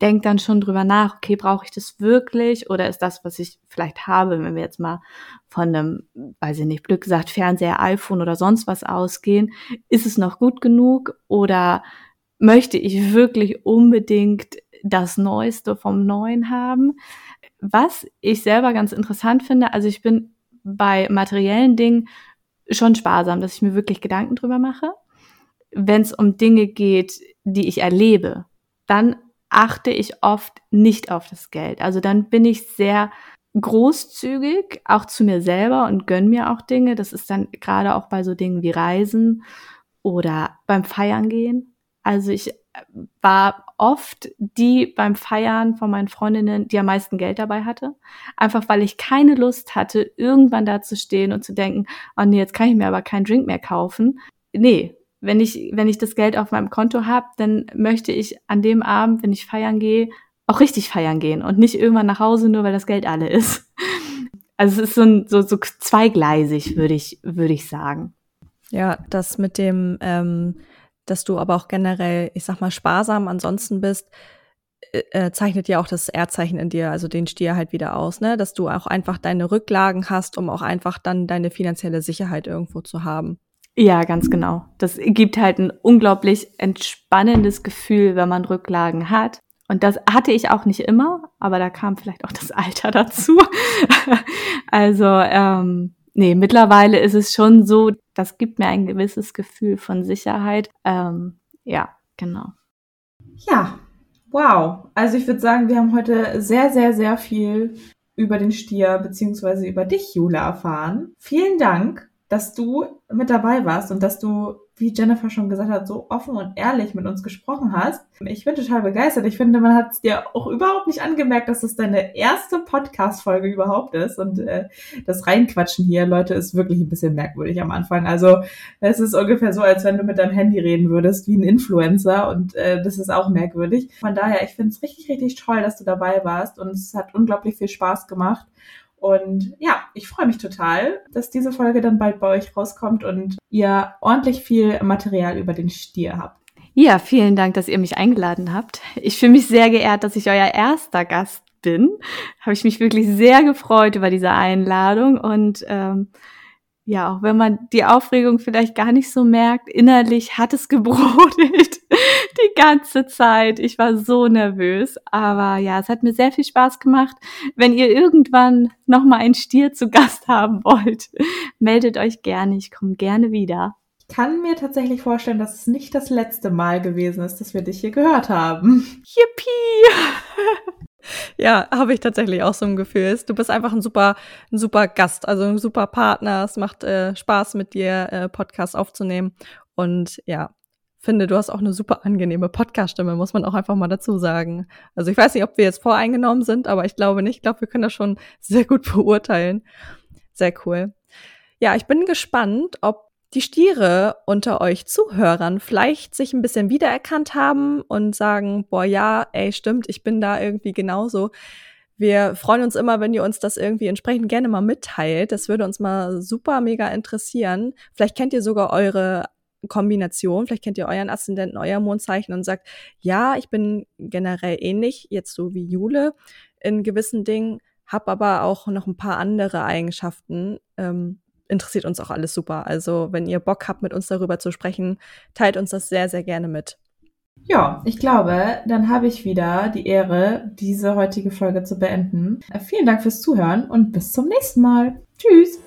denke dann schon drüber nach, okay, brauche ich das wirklich oder ist das, was ich vielleicht habe, wenn wir jetzt mal von einem, weiß ich nicht, Glück gesagt, Fernseher, iPhone oder sonst was ausgehen, ist es noch gut genug oder möchte ich wirklich unbedingt das Neueste vom Neuen haben. Was ich selber ganz interessant finde, also ich bin bei materiellen Dingen schon sparsam, dass ich mir wirklich Gedanken drüber mache. Wenn es um Dinge geht, die ich erlebe, dann achte ich oft nicht auf das Geld. Also dann bin ich sehr großzügig, auch zu mir selber und gönn mir auch Dinge. Das ist dann gerade auch bei so Dingen wie Reisen oder beim Feiern gehen. Also ich war oft die beim Feiern von meinen Freundinnen, die am meisten Geld dabei hatte. Einfach weil ich keine Lust hatte, irgendwann da zu stehen und zu denken, oh nee, jetzt kann ich mir aber keinen Drink mehr kaufen. Nee, wenn ich, wenn ich das Geld auf meinem Konto habe, dann möchte ich an dem Abend, wenn ich feiern gehe, auch richtig feiern gehen und nicht irgendwann nach Hause, nur weil das Geld alle ist. Also es ist so, ein, so, so zweigleisig, würde ich, würde ich sagen. Ja, das mit dem, ähm, dass du aber auch generell, ich sag mal, sparsam ansonsten bist, äh, äh, zeichnet ja auch das Erdzeichen in dir, also den Stier halt wieder aus, ne? Dass du auch einfach deine Rücklagen hast, um auch einfach dann deine finanzielle Sicherheit irgendwo zu haben. Ja, ganz genau. Das gibt halt ein unglaublich entspannendes Gefühl, wenn man Rücklagen hat. Und das hatte ich auch nicht immer, aber da kam vielleicht auch das Alter dazu. also ähm, nee, mittlerweile ist es schon so, das gibt mir ein gewisses Gefühl von Sicherheit. Ähm, ja, genau. Ja, wow. Also ich würde sagen, wir haben heute sehr, sehr, sehr viel über den Stier beziehungsweise über dich, Jule, erfahren. Vielen Dank, dass du mit dabei warst und dass du wie Jennifer schon gesagt hat, so offen und ehrlich mit uns gesprochen hast. Ich bin total begeistert. Ich finde, man hat es dir auch überhaupt nicht angemerkt, dass es deine erste Podcast-Folge überhaupt ist. Und äh, das Reinquatschen hier, Leute, ist wirklich ein bisschen merkwürdig am Anfang. Also es ist ungefähr so, als wenn du mit deinem Handy reden würdest, wie ein Influencer. Und äh, das ist auch merkwürdig. Von daher, ich finde es richtig, richtig toll, dass du dabei warst. Und es hat unglaublich viel Spaß gemacht. Und ja, ich freue mich total, dass diese Folge dann bald bei euch rauskommt und ihr ordentlich viel Material über den Stier habt. Ja, vielen Dank, dass ihr mich eingeladen habt. Ich fühle mich sehr geehrt, dass ich euer erster Gast bin. Habe ich mich wirklich sehr gefreut über diese Einladung und ähm, ja, auch wenn man die Aufregung vielleicht gar nicht so merkt, innerlich hat es gebrodelt die ganze Zeit. Ich war so nervös, aber ja, es hat mir sehr viel Spaß gemacht. Wenn ihr irgendwann noch mal einen Stier zu Gast haben wollt, meldet euch gerne. Ich komme gerne wieder. Ich kann mir tatsächlich vorstellen, dass es nicht das letzte Mal gewesen ist, dass wir dich hier gehört haben. Yippie! Ja, habe ich tatsächlich auch so ein Gefühl. Du bist einfach ein super, ein super Gast, also ein super Partner. Es macht äh, Spaß, mit dir äh, Podcast aufzunehmen. Und ja, finde, du hast auch eine super angenehme Podcast-Stimme, muss man auch einfach mal dazu sagen. Also ich weiß nicht, ob wir jetzt voreingenommen sind, aber ich glaube nicht. Ich glaube, wir können das schon sehr gut beurteilen. Sehr cool. Ja, ich bin gespannt, ob die Stiere unter euch Zuhörern vielleicht sich ein bisschen wiedererkannt haben und sagen, boah, ja, ey, stimmt, ich bin da irgendwie genauso. Wir freuen uns immer, wenn ihr uns das irgendwie entsprechend gerne mal mitteilt. Das würde uns mal super mega interessieren. Vielleicht kennt ihr sogar eure Kombination, vielleicht kennt ihr euren Aszendenten, euer Mondzeichen und sagt, ja, ich bin generell ähnlich, jetzt so wie Jule in gewissen Dingen, habe aber auch noch ein paar andere Eigenschaften, ähm, interessiert uns auch alles super. Also wenn ihr Bock habt, mit uns darüber zu sprechen, teilt uns das sehr, sehr gerne mit. Ja, ich glaube, dann habe ich wieder die Ehre, diese heutige Folge zu beenden. Vielen Dank fürs Zuhören und bis zum nächsten Mal. Tschüss.